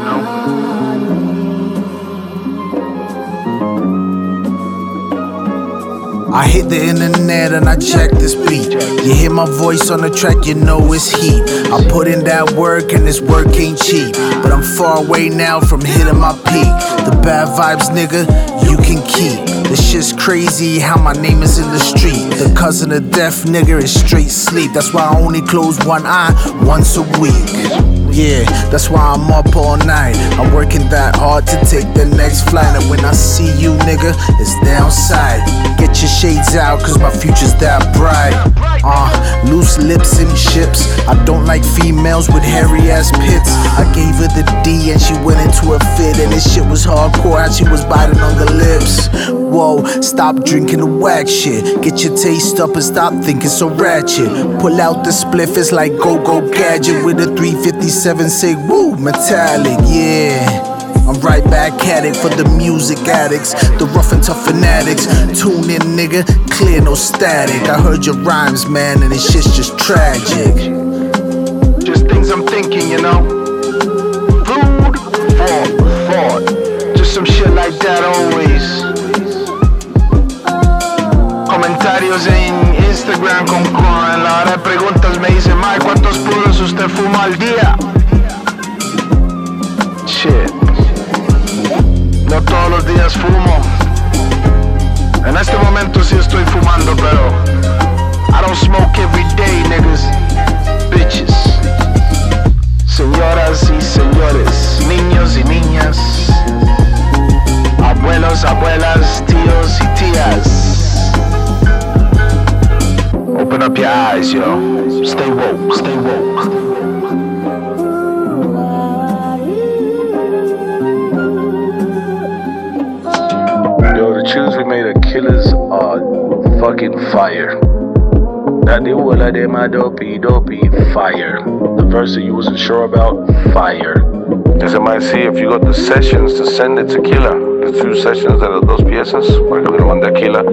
know. I hit the internet and I check this beat. You hear my voice on the track, you know it's heat. I put in that work and this work ain't cheap. But I'm far away now from hitting my peak. The bad vibes, nigga, you can keep. This shit's crazy how my name is in the street. Cousin of death, nigga, is straight sleep. That's why I only close one eye once a week. Yeah, that's why I'm up all night. I'm working that hard to take the next flight. And when I see you, nigga, it's downside. Get your shades out, cause my future's that bright. Uh, loose lips and chips. I don't like females with hairy ass pits. I gave her the D and she went into a fit. And this shit was hardcore, how she was biting on the lips. Whoa, stop drinking the whack shit. Get your taste up and stop thinking so ratchet. Pull out the spliff, it's like go go gadget with a 357 say woo metallic, yeah. I'm right back at it for the music addicts, the rough and tough fanatics. Tune in, nigga, clear no static. I heard your rhymes, man, and this shit's just tragic. Just things I'm thinking, you know. Food for thought. Just some shit like that always. Comentarios en Instagram con Juan. La hora de preguntas me dicen, Mike, ¿cuántos puros usted fuma al día? Shit. Días fumo. En este momento sí estoy fumando, pero I don't smoke every day, niggas. Bitches. Señoras y señores, niños y niñas, abuelos, abuelas, tíos y tías. Open up your eyes, yo. Stay woke, stay woke. Fucking fire. That they were like them, dopey, dopey, fire. The verse that you wasn't sure about, fire. As I might see, if you got the sessions to send it to Killer, the two sessions de las dos piezas, para que le mande a Killer,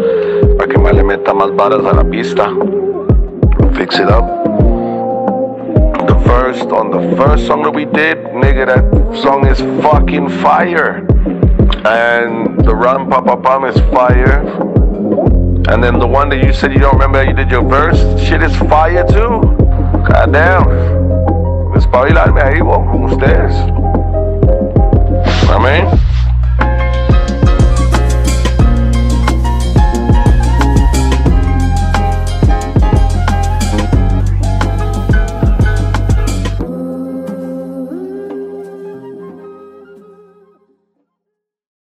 para que más le meta más varas a la pista, fix it up. The verse on the first song that we did, nigga, that song is fucking fire. And the run Papa Pam is fire. And then the one that you said you don't remember that you did your verse, shit is fire too. God damn. Despabilarme ahí, vos, con ustedes.